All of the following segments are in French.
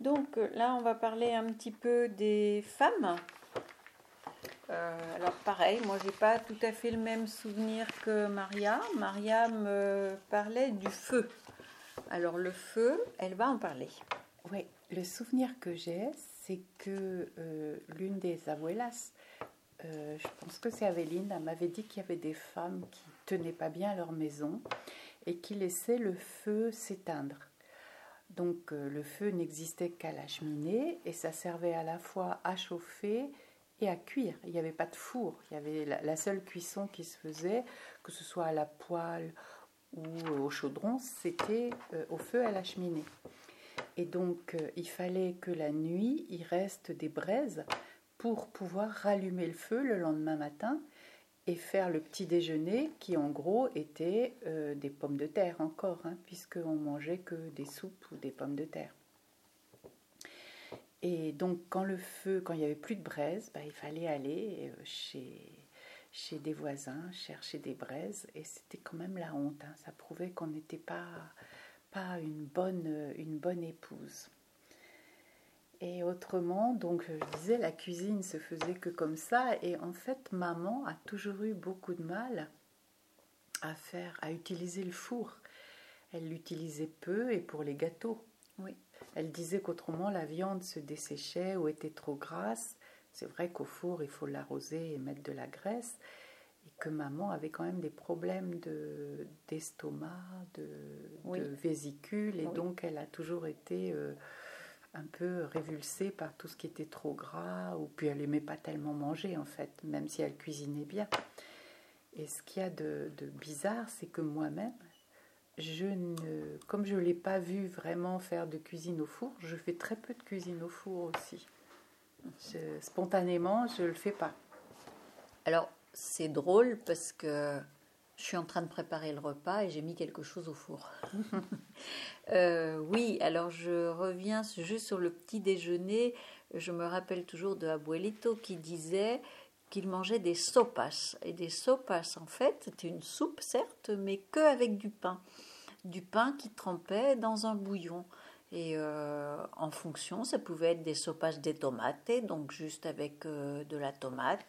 Donc là, on va parler un petit peu des femmes. Euh, alors pareil, moi j'ai pas tout à fait le même souvenir que Maria. Maria me parlait du feu. Alors le feu, elle va en parler. Le souvenir que j'ai, c'est que euh, l'une des abuelas, euh, je pense que c'est Aveline, m'avait dit qu'il y avait des femmes qui tenaient pas bien leur maison et qui laissaient le feu s'éteindre. Donc euh, le feu n'existait qu'à la cheminée et ça servait à la fois à chauffer et à cuire. Il n'y avait pas de four. Il y avait la, seule cuisson qui se faisait, que ce soit à la poêle ou au chaudron, c'était au feu à la cheminée. Et donc euh, il fallait que la nuit, il reste des braises pour pouvoir rallumer le feu le lendemain matin et faire le petit déjeuner qui en gros était euh, des pommes de terre encore, hein, puisqu'on mangeait que des soupes ou des pommes de terre. Et donc quand le feu, quand il n'y avait plus de braise, bah, il fallait aller euh, chez, chez des voisins chercher des braises et c'était quand même la honte. Hein. Ça prouvait qu'on n'était pas, pas une, bonne, une bonne épouse. Et autrement, donc je disais, la cuisine se faisait que comme ça. Et en fait, maman a toujours eu beaucoup de mal à faire, à utiliser le four. Elle l'utilisait peu et pour les gâteaux. Oui. Elle disait qu'autrement la viande se desséchait ou était trop grasse. C'est vrai qu'au four, il faut l'arroser et mettre de la graisse. Et que maman avait quand même des problèmes de, d'estomac, de, vésicule. Et donc, elle a toujours été euh, un peu révulsée par tout ce qui était trop gras, ou puis elle aimait pas tellement manger en fait, même si elle cuisinait bien. Et ce qu'il y a de, bizarre, c'est que moi-même, je ne, comme je ne l'ai pas vu vraiment faire de cuisine au four, je fais très peu de cuisine au four aussi. spontanément, je ne le fais pas. Alors, c'est drôle parce que je suis en train de préparer le repas et j'ai mis quelque chose au four. Euh, oui, alors je reviens juste sur le petit déjeuner. Je me rappelle toujours de Abuelito qui disait qu'il mangeait des sopas. Et des sopas, en fait, c'était une soupe, certes, mais que avec du pain. Du pain qui trempait dans un bouillon. Et euh, en fonction, ça pouvait être des sopas de tomates, donc juste avec euh, de la tomate,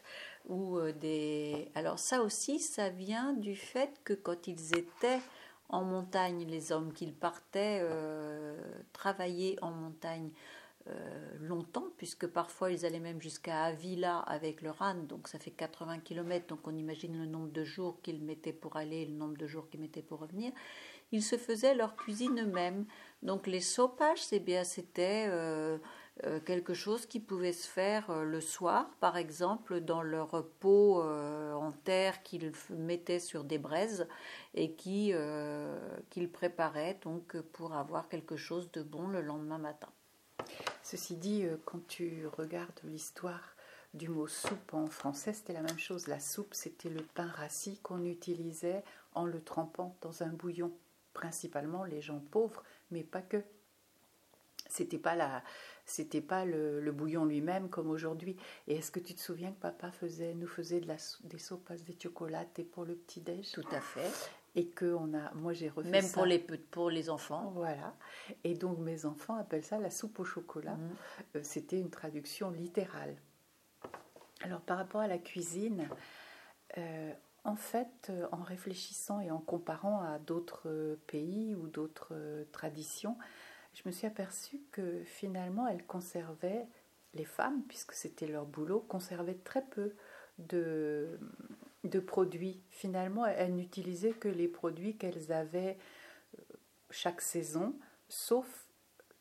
ou euh, des. Alors ça aussi, ça vient du fait que quand ils étaient en montagne, les hommes qu'ils partaient euh, travailler en montagne euh, longtemps, puisque parfois ils allaient même jusqu'à Avila avec leur âne, donc ça fait 80 km, donc on imagine le nombre de jours qu'ils mettaient pour aller, le nombre de jours qu'ils mettaient pour revenir. Ils se faisaient leur cuisine eux-mêmes. Donc les sopages, c'est bien, c'était euh, quelque chose qui pouvait se faire euh, le soir, par exemple, dans leur pot euh, en terre qu'ils mettaient sur des braises et qui qu'ils préparaient donc pour avoir quelque chose de bon le lendemain matin. Ceci dit, quand tu regardes l'histoire du mot soupe en français, c'était la même chose. La soupe, c'était le pain rassis qu'on utilisait en le trempant dans un bouillon. Principalement les gens pauvres, mais pas que. C'était pas la, c'était pas le, bouillon lui-même comme aujourd'hui. Et est-ce que tu te souviens que papa faisait, nous faisait de la, des sopas de chocolat et pour le petit déj Tout à fait. Et que on a, moi j'ai refait même pour les pour les enfants. Voilà. Et donc mes enfants appellent ça la soupe au chocolat. Mhm. Euh, c'était une traduction littérale. Alors par rapport à la cuisine. Euh, en fait, euh, en réfléchissant et en comparant à d'autres pays ou d'autres traditions, je me suis aperçue que finalement, elles conservaient, les femmes, puisque c'était leur boulot, conservaient très peu de, de produits. Finalement, elles n'utilisaient que les produits qu'elles avaient euh, chaque saison, sauf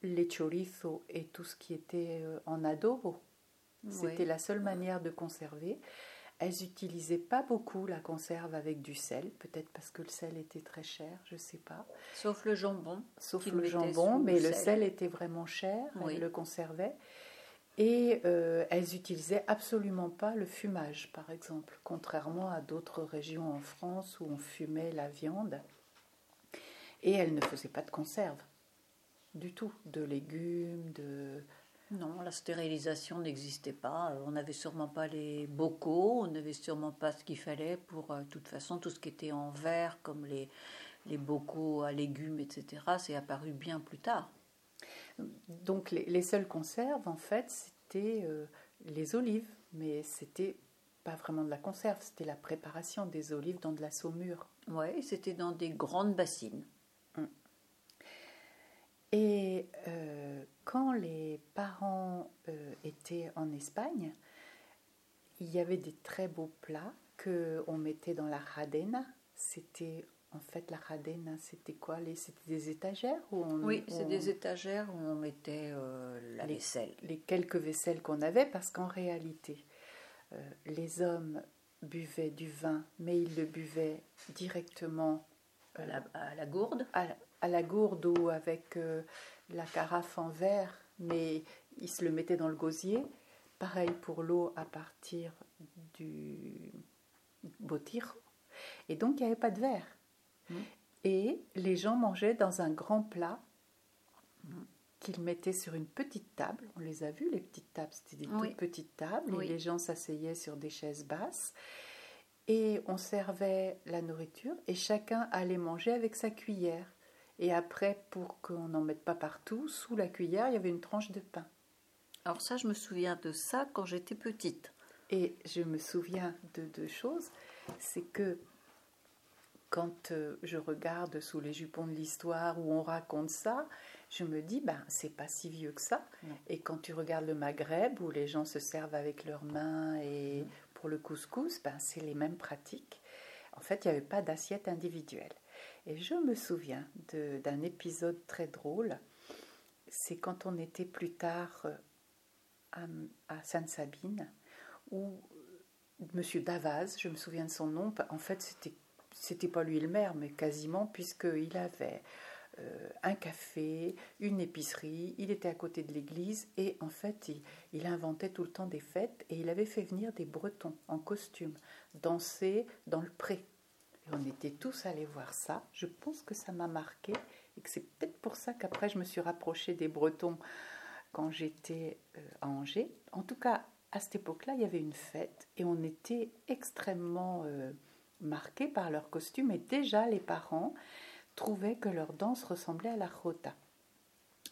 les chorizos et tout ce qui était euh, en adobo. C'était la seule manière de conserver. Elles n'utilisaient pas beaucoup la conserve avec du sel, peut-être parce que le sel était très cher, je ne sais pas. Sauf le jambon. Sauf le jambon, mais le sel. était vraiment cher, elles le conservaient. Et euh, elles n'utilisaient absolument pas le fumage, par exemple, contrairement à d'autres régions en France où on fumait la viande. Et elles ne faisaient pas de conserve. du tout, de légumes, de... Non, la stérilisation n'existait pas. On n'avait sûrement pas les bocaux, on n'avait sûrement pas ce qu'il fallait pour, de toute façon, tout ce qui était en verre, comme les, les bocaux à légumes, etc., c'est apparu bien plus tard. Donc les, les seules conserves, en fait, c'était les olives, mais c'était pas vraiment de la conserve, c'était la préparation des olives dans de la saumure. Oui, c'était dans des grandes bassines. Hum. Et euh, quand les parents euh, étaient en Espagne, il y avait des très beaux plats que on mettait dans la radena. C'était en fait la radena, c'était quoi C'était des étagères où Oui, c'est des étagères où on mettait euh, la vaisselle. Les quelques vaisselles qu'on avait, parce qu'en réalité, les hommes buvaient du vin, mais ils le buvaient directement à, la, gourde à, la gourde ou avec euh, la carafe en verre, mais ils se le mettaient dans le gosier. Pareil pour l'eau à partir du botir. Et donc, il n'y avait pas de verre. Mmh. Et les gens mangeaient dans un grand plat. Mmh qu'ils mettaient sur une petite table. On les a vus, les petites tables, c'était des toutes petites tables, et les gens s'asseyaient sur des chaises basses. Et on servait la nourriture, et chacun allait manger avec sa cuillère. Et après, pour qu'on n'en mette pas partout, sous la cuillère, il y avait une tranche de pain. Alors ça, je me souviens de ça quand j'étais petite. Et je me souviens de deux choses. C'est que quand euh, je regarde sous les jupons de l'histoire où on raconte ça, je me dis, ben, c'est pas si vieux que ça. Et quand tu regardes le Maghreb, où les gens se servent avec leurs mains, et pour le couscous, ben, c'est les mêmes pratiques. En fait, il n'y avait pas d'assiette individuelle. Et je me souviens d'un épisode très drôle. C'est quand on était plus tard euh, à, Sainte-Sabine, où Monsieur Davaz, je me souviens de son nom, en fait, c'était c'était pas lui le maire, mais quasiment, puisqu'il avait euh, un café, une épicerie, il était à côté de l'église et en fait il, inventait tout le temps des fêtes et il avait fait venir des Bretons en costume danser dans le pré. On était tous allés voir ça. Je pense que ça m'a marqué et que c'est peut-être pour ça qu'après je me suis rapprochée des Bretons quand j'étais euh, à Angers. En tout cas, à cette époque-là, il y avait une fête et on était extrêmement euh, marqués par leur costume et déjà les parents trouvaient que leur danse ressemblait à la rota.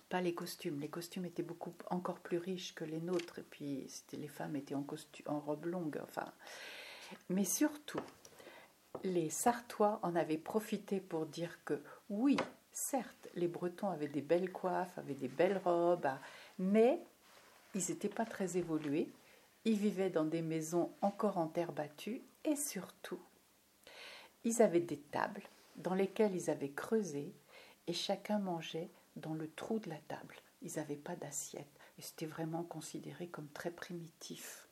Pas les costumes, les costumes étaient beaucoup encore plus riches que les nôtres, et puis les femmes étaient en, costume, en robe longue, enfin. Mais surtout, les Sartois en avaient profité pour dire que oui, certes, les Bretons avaient des belles coiffes, avaient des belles robes, mais ils n'étaient pas très évolués. Ils vivaient dans des maisons encore en terre battue et surtout, ils avaient des tables dans lesquelles ils avaient creusé et chacun mangeait dans le trou de la table. Ils n'avaient pas d'assiette et c'était vraiment considéré comme très primitif.